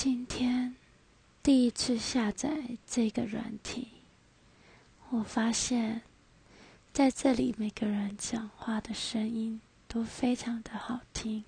今天第一次下载这个软体我发现在这里每个人讲话的声音都非常的好听。